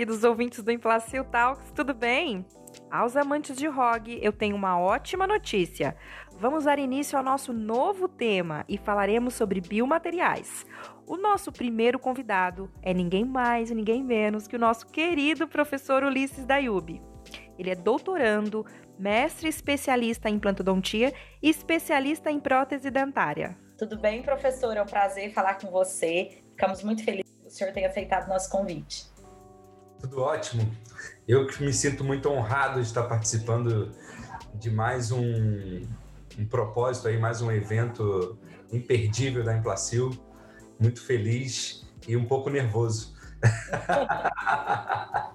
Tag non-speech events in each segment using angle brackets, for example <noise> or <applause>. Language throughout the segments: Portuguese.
queridos ouvintes do Implacil Talks, tudo bem? Aos amantes de ROG, eu tenho uma ótima notícia. Vamos dar início ao nosso novo tema e falaremos sobre biomateriais. O nosso primeiro convidado é ninguém mais e ninguém menos que o nosso querido professor Ulisses Dayubi. Ele é doutorando, mestre especialista em plantodontia e especialista em prótese dentária. Tudo bem, professor? É um prazer falar com você. Ficamos muito felizes que o senhor tenha aceitado o nosso convite. Tudo ótimo. Eu que me sinto muito honrado de estar participando de mais um, um propósito aí, mais um evento imperdível da Implacil. Muito feliz e um pouco nervoso. <laughs>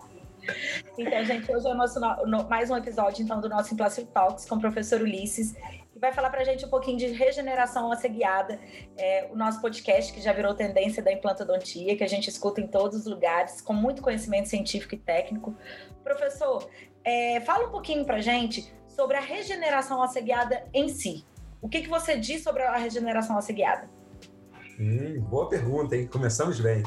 Então, gente, hoje é o nosso, no, mais um episódio então, do nosso Implacil Talks com o professor Ulisses, que vai falar para a gente um pouquinho de regeneração assegurada, é, o nosso podcast que já virou tendência da implantodontia, que a gente escuta em todos os lugares, com muito conhecimento científico e técnico. Professor, é, fala um pouquinho para a gente sobre a regeneração assegurada em si. O que, que você diz sobre a regeneração assegurada? Hum, boa pergunta, hein? Começamos bem.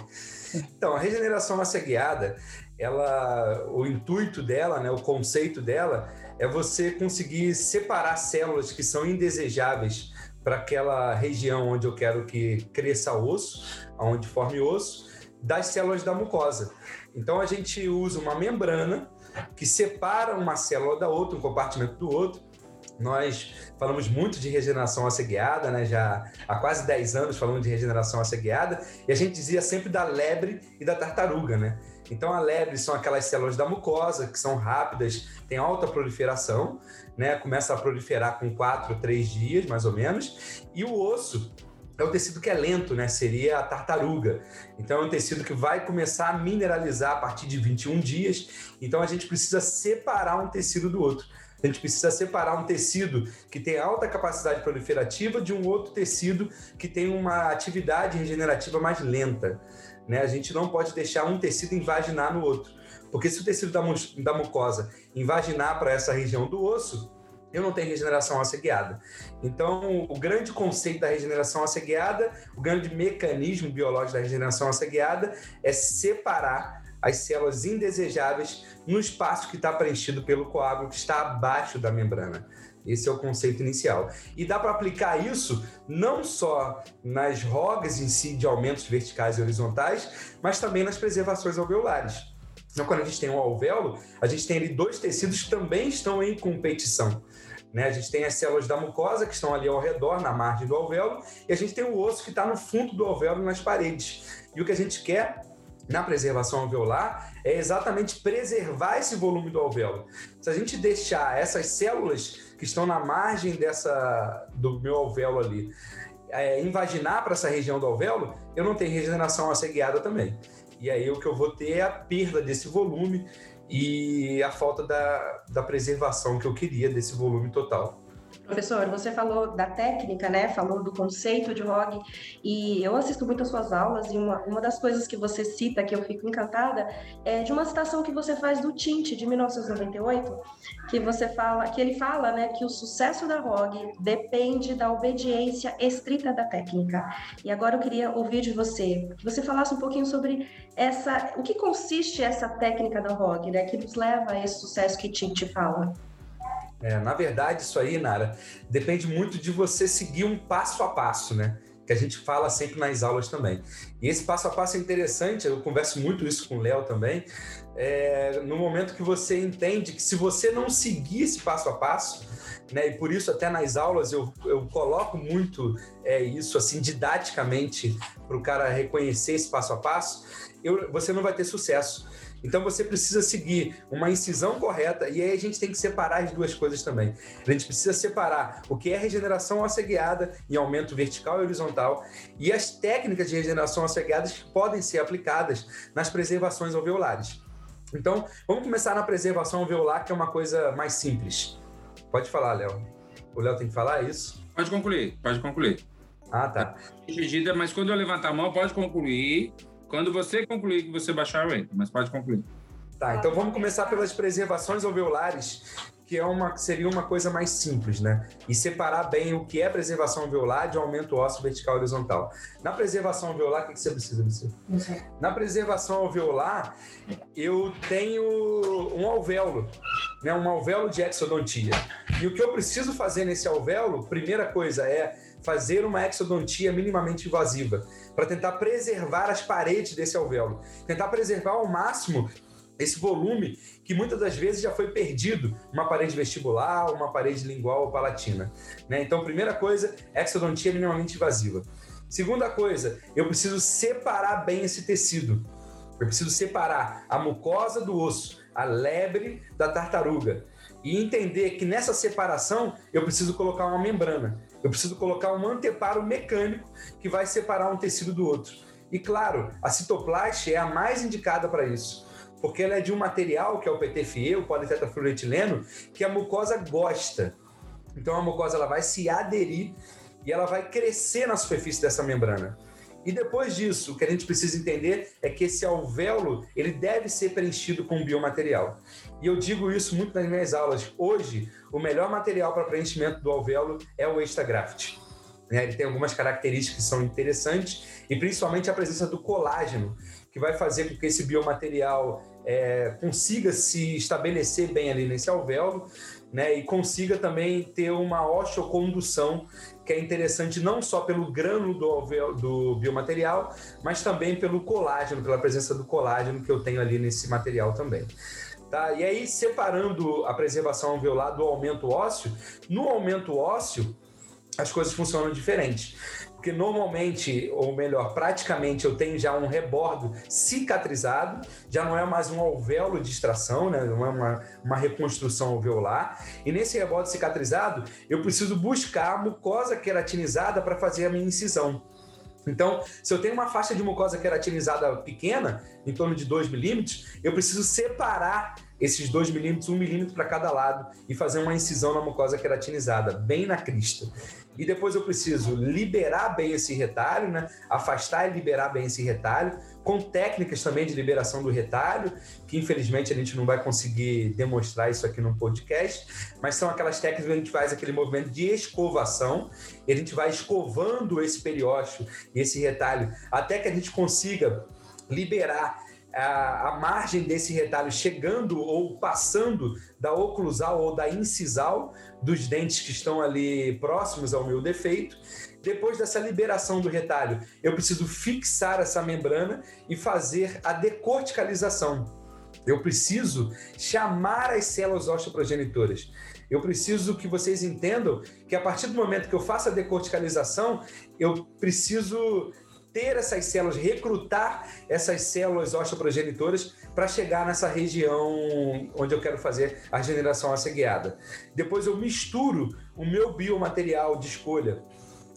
Então, a regeneração asseguiada ela, o intuito dela, né, o conceito dela é você conseguir separar células que são indesejáveis para aquela região onde eu quero que cresça osso, onde forme osso, das células da mucosa. Então a gente usa uma membrana que separa uma célula da outra, um compartimento do outro. Nós falamos muito de regeneração asseguiada, né? Já há quase 10 anos falando de regeneração asseguiada, e a gente dizia sempre da lebre e da tartaruga, né? Então, a lebre são aquelas células da mucosa que são rápidas, têm alta proliferação, né? Começa a proliferar com 4, 3 dias, mais ou menos. E o osso é o tecido que é lento, né? Seria a tartaruga. Então, é um tecido que vai começar a mineralizar a partir de 21 dias. Então, a gente precisa separar um tecido do outro. A gente precisa separar um tecido que tem alta capacidade proliferativa de um outro tecido que tem uma atividade regenerativa mais lenta. Né? A gente não pode deixar um tecido invaginar no outro. Porque se o tecido da, da mucosa invaginar para essa região do osso, eu não tenho regeneração asseguiada. Então, o grande conceito da regeneração asseguiada, o grande mecanismo biológico da regeneração asseguiada é separar as células indesejáveis no espaço que está preenchido pelo coágulo que está abaixo da membrana. Esse é o conceito inicial. E dá para aplicar isso não só nas rogas em si de aumentos verticais e horizontais, mas também nas preservações alveolares. Então, quando a gente tem um alvéolo, a gente tem ali dois tecidos que também estão em competição. Né? A gente tem as células da mucosa que estão ali ao redor, na margem do alvéolo, e a gente tem o osso que está no fundo do alvéolo, nas paredes. E o que a gente quer na preservação alveolar é exatamente preservar esse volume do alvéolo. Se a gente deixar essas células que estão na margem dessa do meu alvéolo ali é, invaginar para essa região do alvéolo, eu não tenho regeneração asseguiada também. E aí o que eu vou ter é a perda desse volume e a falta da, da preservação que eu queria desse volume total. Professor, você falou da técnica, né? Falou do conceito de ROG e eu assisto muito às suas aulas e uma, uma das coisas que você cita que eu fico encantada é de uma citação que você faz do Tinte de 1998, que você fala, que ele fala, né, que o sucesso da ROG depende da obediência estrita da técnica. E agora eu queria ouvir de você, que você falasse um pouquinho sobre essa, o que consiste essa técnica da ROG, né, que nos leva a esse sucesso que Tinte fala. É, na verdade, isso aí, Nara, depende muito de você seguir um passo a passo, né? Que a gente fala sempre nas aulas também. E esse passo a passo é interessante, eu converso muito isso com o Léo também. É, no momento que você entende que se você não seguir esse passo a passo, né, e por isso até nas aulas eu, eu coloco muito é, isso assim didaticamente para o cara reconhecer esse passo a passo, eu, você não vai ter sucesso. Então você precisa seguir uma incisão correta e aí a gente tem que separar as duas coisas também. A gente precisa separar o que é regeneração asseguiada em aumento vertical e horizontal e as técnicas de regeneração asseguiadas que podem ser aplicadas nas preservações alveolares. Então, vamos começar na preservação alveolar, que é uma coisa mais simples. Pode falar, Léo. O Léo tem que falar isso? Pode concluir, pode concluir. Ah, tá. Mas quando eu levantar a mão, pode concluir quando você concluir que você baixar o rate, mas pode concluir. Tá, então vamos começar pelas preservações alveolares, que é uma, seria uma coisa mais simples, né? E separar bem o que é preservação alveolar de aumento ósseo vertical e horizontal. Na preservação alveolar, o que você precisa, Lucia? Na preservação alveolar, eu tenho um alvéolo, né? um alvéolo de exodontia. E o que eu preciso fazer nesse alvéolo, primeira coisa, é fazer uma exodontia minimamente invasiva, para tentar preservar as paredes desse alvéolo. Tentar preservar ao máximo esse volume que muitas das vezes já foi perdido uma parede vestibular, uma parede lingual ou palatina. Né? Então, primeira coisa, exodontia minimamente invasiva. Segunda coisa, eu preciso separar bem esse tecido. Eu preciso separar a mucosa do osso, a lebre da tartaruga. E entender que nessa separação eu preciso colocar uma membrana. Eu preciso colocar um anteparo mecânico que vai separar um tecido do outro. E claro, a citoplast é a mais indicada para isso porque ela é de um material que é o PTFE, o politetrafluoretileno, que a mucosa gosta. Então a mucosa ela vai se aderir e ela vai crescer na superfície dessa membrana. E depois disso, o que a gente precisa entender é que esse alvéolo ele deve ser preenchido com biomaterial. E eu digo isso muito nas minhas aulas. Hoje, o melhor material para preenchimento do alvéolo é o Extragraft. Né? Ele tem algumas características que são interessantes e principalmente a presença do colágeno, que vai fazer com que esse biomaterial é, consiga se estabelecer bem ali nesse alvéolo, né, e consiga também ter uma osteocondução, que é interessante não só pelo grânulo do, alvéolo, do biomaterial, mas também pelo colágeno, pela presença do colágeno que eu tenho ali nesse material também. Tá? E aí, separando a preservação alveolar do aumento ósseo, no aumento ósseo, as coisas funcionam diferente porque normalmente, ou melhor, praticamente eu tenho já um rebordo cicatrizado, já não é mais um alvéolo de extração, né? não é uma, uma reconstrução alveolar. E nesse rebordo cicatrizado, eu preciso buscar a mucosa queratinizada para fazer a minha incisão. Então, se eu tenho uma faixa de mucosa queratinizada pequena, em torno de 2 milímetros, eu preciso separar esses 2 milímetros, 1 um milímetro para cada lado e fazer uma incisão na mucosa queratinizada, bem na crista e depois eu preciso liberar bem esse retalho, né? afastar e liberar bem esse retalho, com técnicas também de liberação do retalho, que infelizmente a gente não vai conseguir demonstrar isso aqui no podcast, mas são aquelas técnicas que a gente faz aquele movimento de escovação, e a gente vai escovando esse periósteo esse retalho até que a gente consiga liberar a, a, margem desse retalho chegando ou passando da oclusal ou da incisal dos dentes que estão ali próximos ao meu defeito. Depois dessa liberação do retalho, eu preciso fixar essa membrana e fazer a decorticalização. Eu preciso chamar as células osteoprogenitoras. Eu preciso que vocês entendam que a partir do momento que eu faço a decorticalização, eu preciso ter essas células, recrutar essas células osteoprogenitoras para chegar nessa região onde eu quero fazer a regeneração asseguiada. Depois eu misturo o meu biomaterial de escolha.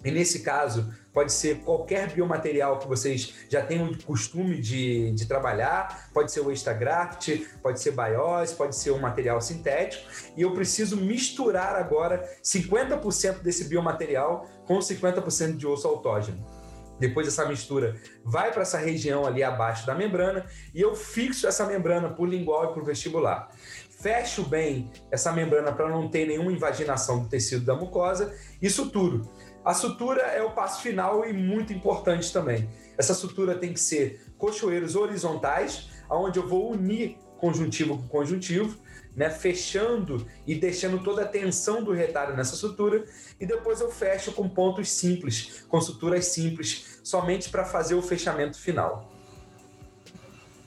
E nesse caso, pode ser qualquer biomaterial que vocês já tenham costume de, de trabalhar, pode ser o extragraft, pode ser biose, pode ser um material sintético, e eu preciso misturar agora 50% desse biomaterial com 50% de osso autógeno. Depois essa mistura vai para essa região ali abaixo da membrana e eu fixo essa membrana por lingual e por vestibular. Fecho bem essa membrana para não ter nenhuma invaginação do tecido da mucosa e suturo. A sutura é o passo final e muito importante também. Essa sutura tem que ser cochoeiros horizontais, onde eu vou unir conjuntivo com conjuntivo, né, fechando e deixando toda a tensão do retalho nessa sutura, e depois eu fecho com pontos simples, com suturas simples, somente para fazer o fechamento final.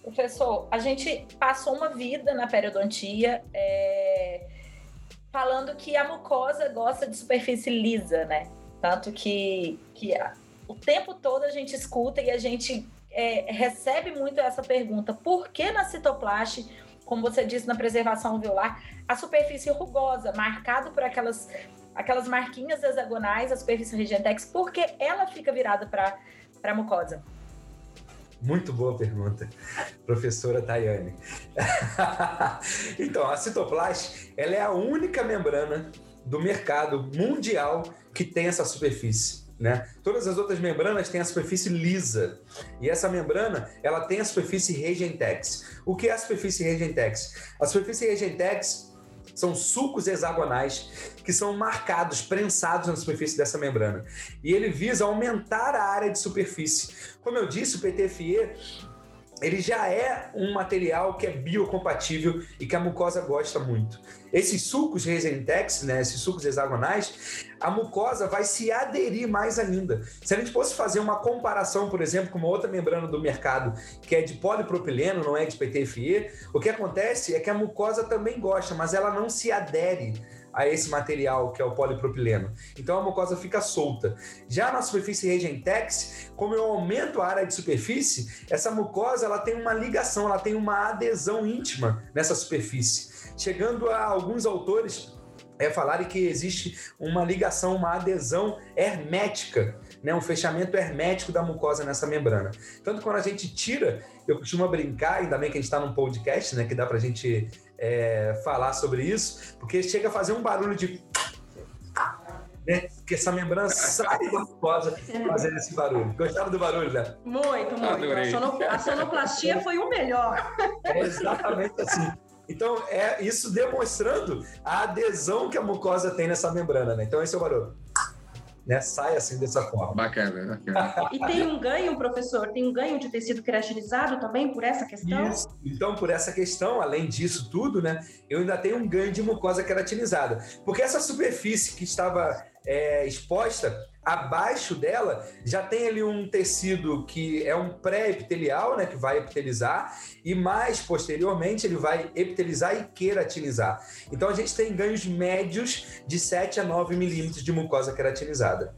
Professor, a gente passou uma vida na periodontia é, falando que a mucosa gosta de superfície lisa, né? Tanto que, que o tempo todo a gente escuta e a gente é, recebe muito essa pergunta: por que na citoplast como você disse na preservação alveolar, a superfície rugosa, marcado por aquelas, aquelas marquinhas hexagonais, a superfície Regentex, porque ela fica virada para a mucosa? Muito boa pergunta, professora Tayane. <laughs> então, a citoplast, ela é a única membrana do mercado mundial que tem essa superfície. Né? Todas as outras membranas têm a superfície lisa e essa membrana ela tem a superfície regentex. O que é a superfície regentex? A superfície regentex São sucos hexagonais que são marcados, prensados na superfície dessa membrana. E ele visa aumentar a área de superfície. Como eu disse, o PTFE ele já é um material que é biocompatível e que a mucosa gosta muito. Esses sucos Resentex, né, esses sucos hexagonais, a mucosa vai se aderir mais ainda. Se a gente fosse fazer uma comparação, por exemplo, com uma outra membrana do mercado, que é de polipropileno, não é de PTFE, o que acontece é que a mucosa também gosta, mas ela não se adere a esse material que é o polipropileno. Então a mucosa fica solta. Já na superfície Regentex, como eu aumento a área de superfície, essa mucosa ela tem uma ligação, ela tem uma adesão íntima nessa superfície, chegando a alguns autores é falarem que existe uma ligação, uma adesão hermética, né, um fechamento hermético da mucosa nessa membrana. Tanto quando a gente tira, eu costumo brincar, ainda bem que a gente está num podcast, né, que dá para a gente é, falar sobre isso, porque chega a fazer um barulho de. <laughs> Né? Porque essa membrana sai da mucosa fazendo esse barulho. Gostaram do barulho, né? Muito, muito. A sonoplastia foi o melhor. É exatamente assim. Então, é isso demonstrando a adesão que a mucosa tem nessa membrana, né? Então, esse é o barulho né, sai assim dessa forma. Bacana, bacana. E tem um ganho, professor, tem um ganho de tecido queratinizado também por essa questão? Isso. Então, por essa questão, além disso tudo, né, eu ainda tenho um ganho de mucosa queratinizada. Porque essa superfície que estava é, exposta, abaixo dela já tem ali um tecido que é um pré-epitelial, né, que vai epitelizar, e mais posteriormente ele vai epitelizar e queratinizar. Então a gente tem ganhos médios de 7 a 9 milímetros de mucosa queratinizada.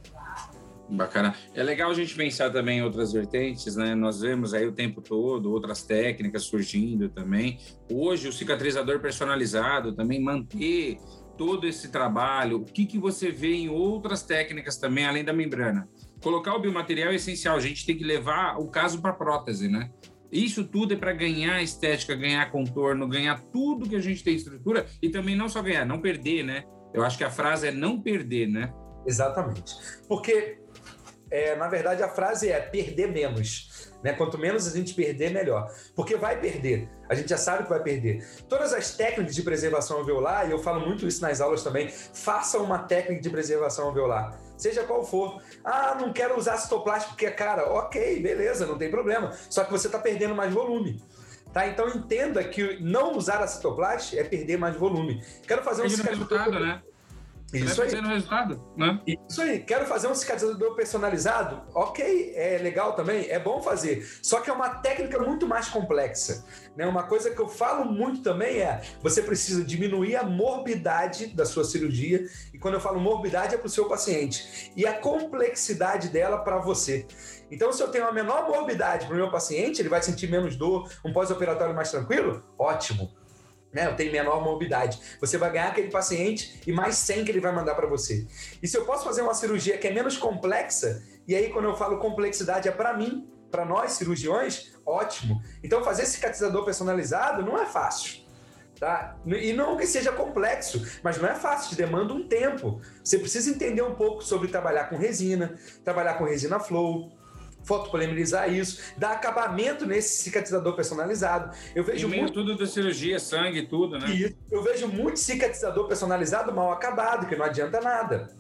Bacana. É legal a gente pensar também em outras vertentes, né? Nós vemos aí o tempo todo outras técnicas surgindo também. Hoje, o cicatrizador personalizado também manter todo esse trabalho? O que, que você vê em outras técnicas também, além da membrana? Colocar o biomaterial é essencial, a gente tem que levar o caso para prótese, né? Isso tudo é para ganhar estética, ganhar contorno, ganhar tudo que a gente tem estrutura e também não só ganhar, não perder, né? Eu acho que a frase é não perder, né? Exatamente. Porque, é, na verdade, a frase é perder menos. Né? Quanto menos a gente perder, melhor. Porque vai perder. A gente já sabe que vai perder. Todas as técnicas de preservação alveolar, e eu falo muito isso nas aulas também, faça uma técnica de preservação alveolar. Seja qual for. Ah, não quero usar citoplástico porque é cara. Ok, beleza, não tem problema. Só que você está perdendo mais volume. Tá? Então entenda que não usar a citoplast é perder mais volume. Quero fazer um resultado, né? Isso aí. no resultado, né? Isso aí. Quero fazer um cicatrizador personalizado? Ok, é legal também, é bom fazer. Só que é uma técnica muito mais complexa. Né? Uma coisa que eu falo muito também é: você precisa diminuir a morbidade da sua cirurgia. E quando eu falo morbidade, é para o seu paciente. E a complexidade dela para você. Então, se eu tenho uma menor morbidade para o meu paciente, ele vai sentir menos dor, um pós-operatório mais tranquilo? Ótimo né? Tenho menor morbidade. Você vai ganhar aquele paciente e mais 100 que ele vai mandar para você. E se eu posso fazer uma cirurgia que é menos complexa, e aí quando eu falo complexidade é para mim, para nós cirurgiões, ótimo. Então fazer cicatrizador personalizado não é fácil. Tá? E não que seja complexo, mas não é fácil, demanda um tempo. Você precisa entender um pouco sobre trabalhar com resina, trabalhar com resina flow, fotopolimerizar isso, dar acabamento nesse cicatrizador personalizado. Eu vejo muito tudo da cirurgia, sangue, tudo, né? E eu vejo muito cicatrizador personalizado mal acabado, que não adianta nada.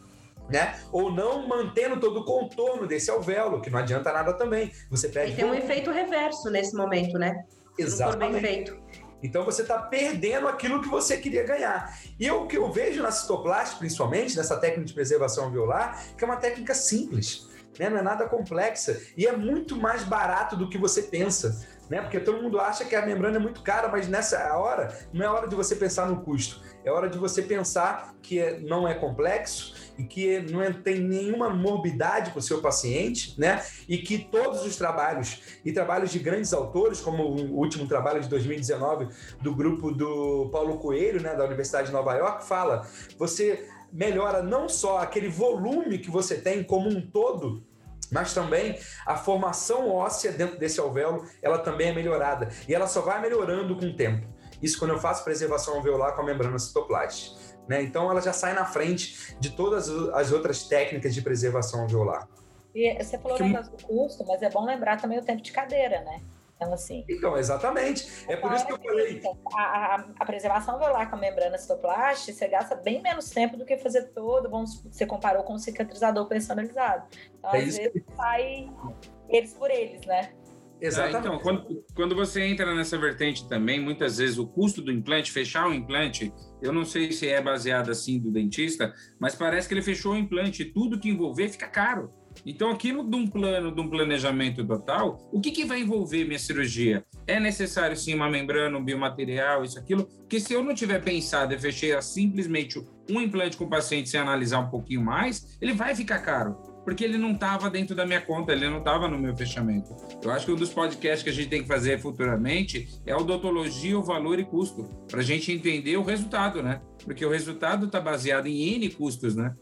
Né? Ou não mantendo todo o contorno desse alvéolo, que não adianta nada também. Você perde. E tem um efeito reverso nesse momento, né? Exatamente. bem feito. Então você está perdendo aquilo que você queria ganhar. E o que eu vejo na citoplástica, principalmente, nessa técnica de preservação alveolar, que é uma técnica simples né? Não é nada complexa e é muito mais barato do que você pensa, né? Porque todo mundo acha que a membrana é muito cara, mas nessa hora não é hora de você pensar no custo, é hora de você pensar que é, não é complexo e que não é, tem nenhuma morbidade para o seu paciente, né? E que todos os trabalhos e trabalhos de grandes autores, como o último trabalho de 2019 do grupo do Paulo Coelho, né, da Universidade de Nova York, fala: você melhora não só aquele volume que você tem como um todo, mas também a formação óssea dentro desse alvéolo, ela também é melhorada. E ela só vai melhorando com o tempo. Isso quando eu faço preservação alveolar com a membrana citoplast. Né? Então ela já sai na frente de todas as outras técnicas de preservação alveolar. E você falou que... do custo, mas é bom lembrar também o tempo de cadeira, né? Então, assim. Então, exatamente. É por isso que eu falei. A, a, a preservação velar com a membrana citoplast, você gasta bem menos tempo do que fazer todo, vamos, você comparou com o cicatrizador personalizado. Então, é às vezes, sai eles por eles, né? Exatamente. então, quando, quando você entra nessa vertente também, muitas vezes o custo do implante, fechar o implante, eu não sei se é baseado assim do dentista, mas parece que ele fechou o implante e tudo que envolver fica caro. Então, aquilo de um plano, de um planejamento total, o que, que vai envolver minha cirurgia? É necessário sim uma membrana, um biomaterial, isso, aquilo? Porque se eu não tiver pensado e fechei simplesmente um implante com o paciente sem analisar um pouquinho mais, ele vai ficar caro porque ele não estava dentro da minha conta, ele não estava no meu fechamento. Eu acho que um dos podcasts que a gente tem que fazer futuramente é odontologia, o valor e custo, para a gente entender o resultado, né? Porque o resultado está baseado em N custos, né?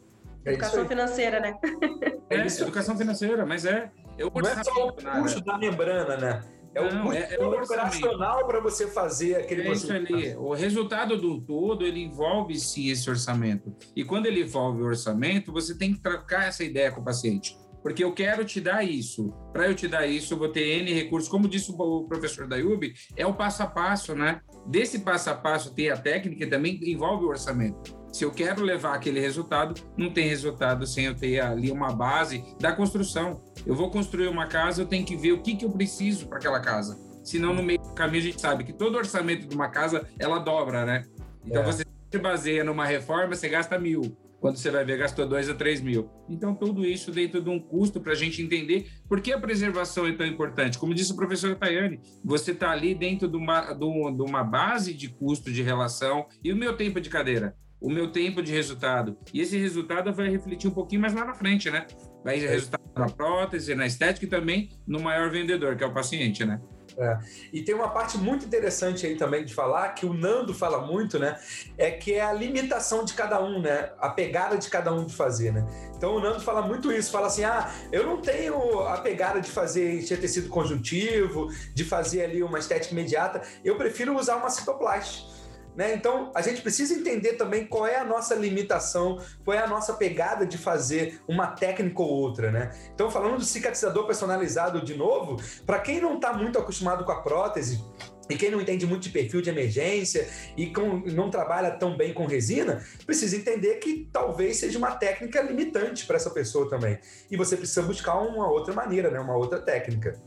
É educação financeira, né? <laughs> É, educação financeira, mas é. Eu não é só o custo da membrana, né? É o custo é, é operacional para você fazer aquele é isso ali. O resultado do todo, ele envolve sim esse orçamento. E quando ele envolve o orçamento, você tem que trocar essa ideia com o paciente. Porque eu quero te dar isso. Para eu te dar isso, eu vou ter N recursos. Como disse o professor Dayub, é o passo a passo, né? Desse passo a passo ter a técnica também envolve o orçamento. Se eu quero levar aquele resultado, não tem resultado sem eu ter ali uma base da construção. Eu vou construir uma casa, eu tenho que ver o que, que eu preciso para aquela casa. Senão, no meio do caminho, a gente sabe que todo orçamento de uma casa, ela dobra, né? Então, é. você se baseia numa reforma, você gasta mil. Quando você vai ver, gastou dois a três mil. Então, tudo isso dentro de um custo para a gente entender por que a preservação é tão importante. Como disse o professor Tayane, você está ali dentro de uma, de uma base de custo de relação. E o meu tempo de cadeira? O meu tempo de resultado. E esse resultado vai refletir um pouquinho mais lá na frente, né? Vai é. resultar na prótese, na estética e também no maior vendedor, que é o paciente, né? É. E tem uma parte muito interessante aí também de falar, que o Nando fala muito, né? É que é a limitação de cada um, né? A pegada de cada um de fazer, né? Então o Nando fala muito isso, fala assim: ah, eu não tenho a pegada de fazer encher tecido conjuntivo, de fazer ali uma estética imediata, eu prefiro usar uma citoplast. Né? Então, a gente precisa entender também qual é a nossa limitação, qual é a nossa pegada de fazer uma técnica ou outra. Né? Então, falando do cicatrizador personalizado de novo, para quem não está muito acostumado com a prótese, e quem não entende muito de perfil de emergência e com, não trabalha tão bem com resina, precisa entender que talvez seja uma técnica limitante para essa pessoa também. E você precisa buscar uma outra maneira, né? uma outra técnica.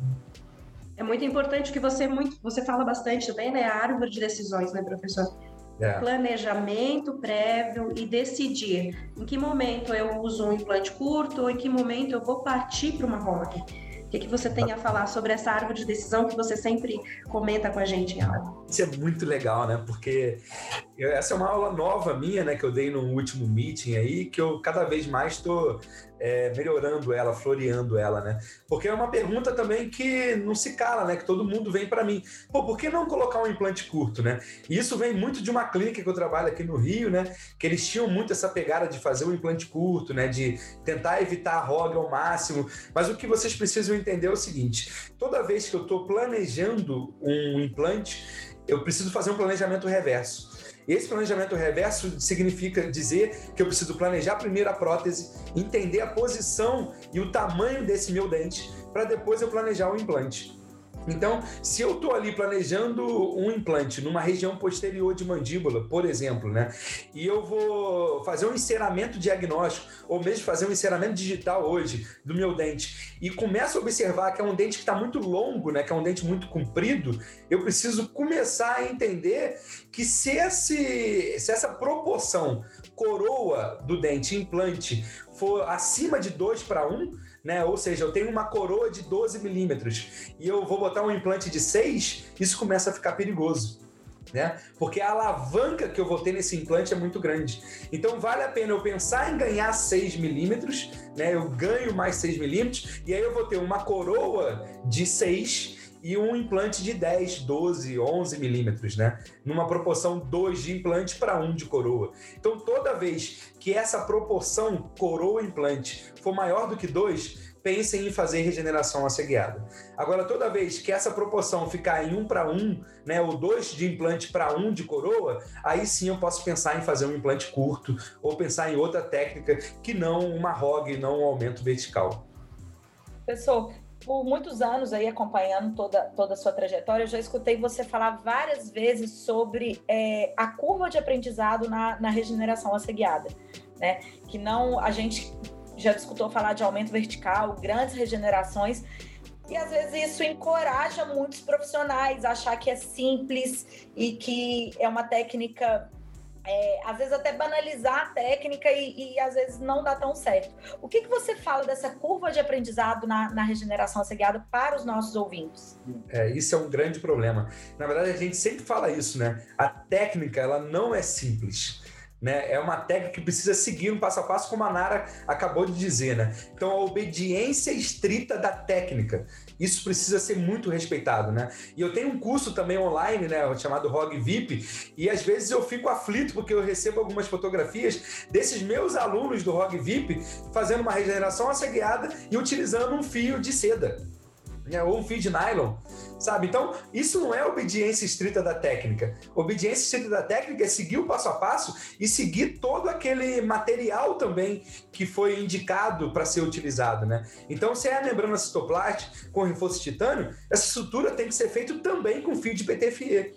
É muito importante que você muito, você fala bastante também, né? A árvore de decisões, né, professor? É. Planejamento prévio e decidir em que momento eu uso um implante curto ou em que momento eu vou partir para uma ROG. O que, que você tem a falar sobre essa árvore de decisão que você sempre comenta com a gente, Alan? Isso é muito legal, né? Porque essa é uma aula nova minha, né? Que eu dei no último meeting aí, que eu cada vez mais estou é, melhorando ela, floreando ela, né? Porque é uma pergunta também que não se cala, né? Que todo mundo vem para mim. Pô, por que não colocar um implante curto, né? E isso vem muito de uma clínica que eu trabalho aqui no Rio, né? Que eles tinham muito essa pegada de fazer um implante curto, né? De tentar evitar a ROG ao máximo. Mas o que vocês precisam entender é o seguinte: toda vez que eu estou planejando um implante, eu preciso fazer um planejamento reverso. Esse planejamento reverso significa dizer que eu preciso planejar primeiro a prótese, entender a posição e o tamanho desse meu dente, para depois eu planejar o implante. Então, se eu estou ali planejando um implante numa região posterior de mandíbula, por exemplo, né? E eu vou fazer um enceramento diagnóstico, ou mesmo fazer um enceramento digital hoje do meu dente, e começo a observar que é um dente que está muito longo, né? Que é um dente muito comprido, eu preciso começar a entender que se, esse, se essa proporção coroa do dente implante for acima de 2 para 1, né? Ou seja, eu tenho uma coroa de 12 milímetros e eu vou botar um implante de 6, isso começa a ficar perigoso. Né? Porque a alavanca que eu vou ter nesse implante é muito grande. Então vale a pena eu pensar em ganhar 6 milímetros, né? Eu ganho mais 6 milímetros, e aí eu vou ter uma coroa de 6 e um implante de 10, 12, 11 milímetros, né? Numa proporção 2 de implante para 1 de coroa. Então toda vez que essa proporção coroa-implante for maior do que 2, pensem em fazer regeneração asseguiada. Agora, toda vez que essa proporção ficar em 1 para 1, né, ou 2 de implante para 1 de coroa, aí sim eu posso pensar em fazer um implante curto ou pensar em outra técnica que não uma ROG, não um aumento vertical. Pessoal, por muitos anos aí acompanhando toda, toda a sua trajetória, eu já escutei você falar várias vezes sobre é, a curva de aprendizado na, na regeneração assediada, né? Que não a gente já escutou falar de aumento vertical, grandes regenerações, e às vezes isso encoraja muitos profissionais a achar que é simples e que é uma técnica é, às vezes até banalizar a técnica e, e, às vezes não dá tão certo. O que, que você fala dessa curva de aprendizado na, na regeneração assegada para os nossos ouvintes? É, isso é um grande problema. Na verdade, a gente sempre fala isso, né? A técnica, ela não é simples. Né? É uma técnica que precisa seguir um passo a passo, como a Nara acabou de dizer. Né? Então, a obediência estrita da técnica. Isso precisa ser muito respeitado, né? E eu tenho um curso também online, né, chamado ROG VIP, e às vezes eu fico aflito porque eu recebo algumas fotografias desses meus alunos do ROG VIP fazendo uma regeneração assegurada e utilizando um fio de seda né, ou um fio de nylon, sabe? Então, isso não é obediência estrita da técnica. Obediência estrita da técnica é seguir o passo a passo e seguir todo aquele material também que foi indicado para ser utilizado, né? Então, se é a membrana citoplast com reforço de titânio, essa estrutura tem que ser feita também com fio de PTFE.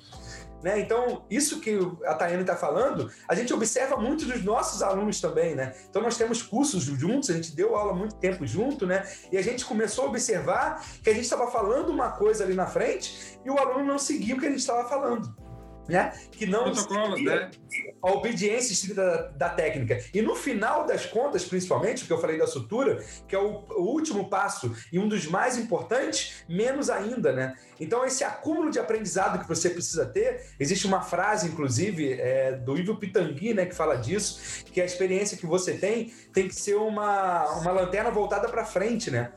Né? Então, isso que a Tayane está falando, a gente observa muito dos nossos alunos também, né? Então, nós temos cursos juntos, a gente deu aula muito tempo junto, né? E a gente começou a observar que a gente estava falando uma coisa ali na frente e o aluno não seguia o que a gente estava falando né? Que não Protocolos, né? a obediência estrita da, da, técnica. E no final das contas, principalmente, porque eu falei da sutura, que é o, o, último passo e um dos mais importantes, menos ainda, né? Então, esse acúmulo de aprendizado que você precisa ter, existe uma frase, inclusive, é, do Ivo Pitangui, né, que fala disso, que a experiência que você tem tem que ser uma, uma lanterna voltada para frente, né?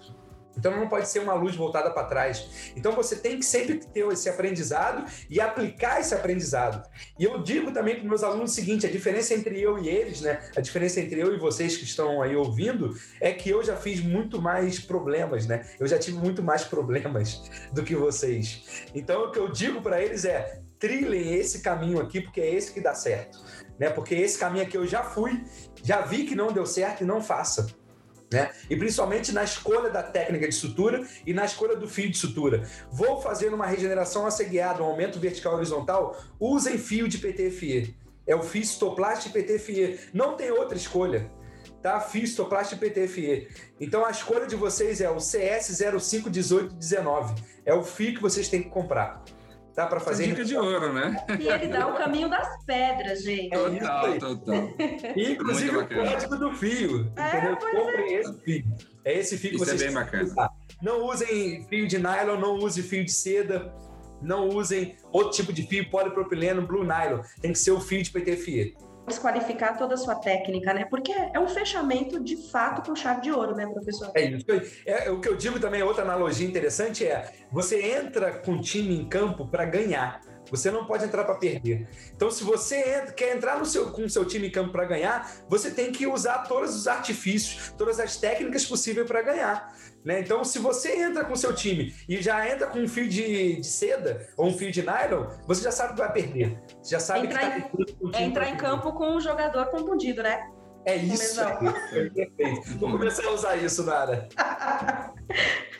Então não pode ser uma luz voltada para trás. Então você tem que sempre ter esse aprendizado e aplicar esse aprendizado. E eu digo também para meus alunos o seguinte: a diferença entre eu e eles, né? A diferença entre eu e vocês que estão aí ouvindo é que eu já fiz muito mais problemas, né? Eu já tive muito mais problemas do que vocês. Então o que eu digo para eles é: trilhem esse caminho aqui porque é esse que dá certo, né? Porque esse caminho aqui eu já fui, já vi que não deu certo e não faça. Né? E principalmente na escolha da técnica de sutura e na escolha do fio de sutura. Vou fazer uma regeneração asseguiada, um aumento vertical horizontal, usem fio de PTFE. É o fio Stoplast PTFE. Não tem outra escolha. Tá? Fio Stoplast PTFE. Então a escolha de vocês é o CS 051819. É o fio que vocês têm que comprar tá? Para fazer. Dica de ouro, né? E ele dá o caminho das pedras, gente. É total, total. E, inclusive o código do fio. É, Comprem é. esse fio. É esse fio que Isso vocês é bem bacana. Usar. Não usem fio de nylon, não use fio de seda, não usem outro tipo de fio, polipropileno, blue nylon. Tem que ser o fio de PTFE desqualificar toda a sua técnica, né? Porque é um fechamento de fato com chave de ouro, né, professor? É isso. É, o que eu digo também, outra analogia interessante é: você entra com o time em campo para ganhar. Você não pode entrar para perder. Então, se você quer entrar no seu, com o seu time em campo para ganhar, você tem que usar todos os artifícios, todas as técnicas possíveis para ganhar. Né? Então, se você entra com o seu time e já entra com um fio de, de, seda ou um fio de nylon, você já sabe que vai perder. Você já sabe entrar que tá em, Entrar em campo com um jogador contundido, né? É isso. É perfeito. <laughs> Vou começar a usar isso, Nara. <laughs>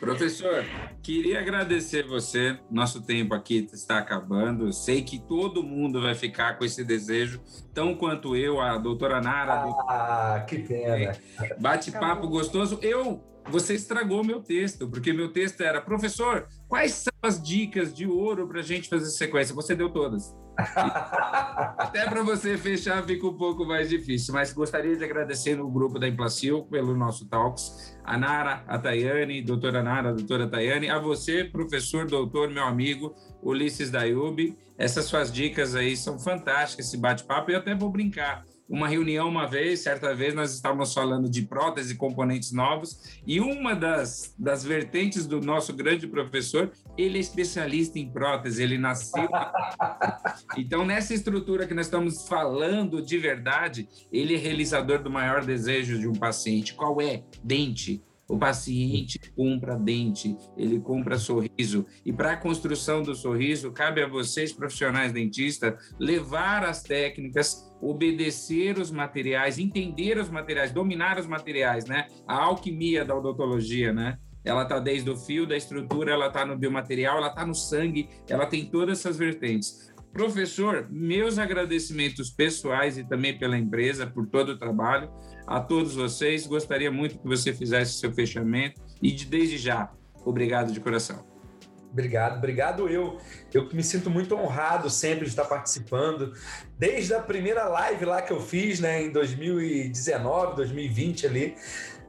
Professor, queria agradecer você. Nosso tempo aqui está acabando. Sei que todo mundo vai ficar com esse desejo, tão quanto eu, a doutora Nara. Ah, que pena. Bate-papo gostoso. Eu você estragou meu texto, porque meu texto era, professor, quais são as dicas de ouro para a gente fazer sequência? Você deu todas. Até para você fechar fica um pouco mais difícil, mas gostaria de agradecer no grupo da Implacil pelo nosso Talks, a Nara, a Tayane, doutora Nara, doutora Tayane, a você, professor, doutor, meu amigo, Ulisses Dayub. Essas suas dicas aí são fantásticas, esse bate-papo, e eu até vou brincar uma reunião uma vez, certa vez, nós estávamos falando de próteses e componentes novos, e uma das, das vertentes do nosso grande professor, ele é especialista em prótese, ele nasceu. <laughs> então, nessa estrutura que nós estamos falando de verdade, ele é realizador do maior desejo de um paciente. Qual é? Dente o paciente compra dente, ele compra sorriso. E para a construção do sorriso, cabe a vocês, profissionais dentistas, levar as técnicas, obedecer os materiais, entender os materiais, dominar os materiais, né? A alquimia da odontologia, né? ela está desde o fio, da estrutura, ela está no biomaterial, ela está no sangue, ela tem todas essas vertentes. Professor, meus agradecimentos pessoais e também pela empresa por todo o trabalho. A todos vocês, gostaria muito que você fizesse seu fechamento e de, desde já, obrigado de coração. Obrigado, obrigado eu. Eu me sinto muito honrado sempre de estar participando. Desde a primeira live lá que eu fiz, né, em 2019, 2020 ali,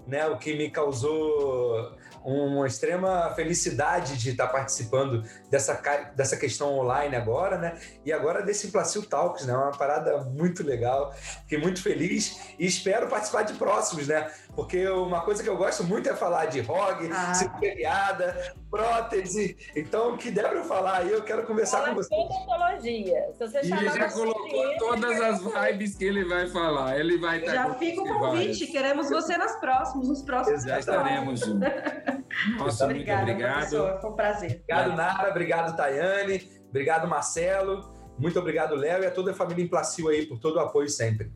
né, o que me causou uma extrema felicidade de estar participando dessa, dessa questão online agora, né? E agora desse Placil Talks, né? Uma parada muito legal. Fiquei muito feliz e espero participar de próximos, né? Porque uma coisa que eu gosto muito é falar de ROG, ah. circularidade, prótese. Então, o que der para eu falar aí, eu quero conversar Fala com você. odontologia. Se você e ele já colocou todas as vibes que ele vai falar. Ele vai estar Já fica o convite. Queremos você nas próximos, nos próximos. Já estaremos juntos. <laughs> Nossa, Obrigada, muito obrigado. Professor, foi um prazer. Obrigado, Nara. Obrigado, Tayane. Obrigado, Marcelo. Muito obrigado, Léo, e a toda a família Implacil aí por todo o apoio sempre.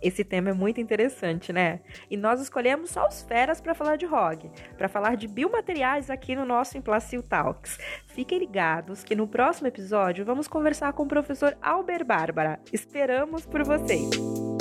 Esse tema é muito interessante, né? E nós escolhemos só os feras para falar de ROG, para falar de biomateriais aqui no nosso Implacil Talks. Fiquem ligados que no próximo episódio vamos conversar com o professor Albert Bárbara. Esperamos por vocês!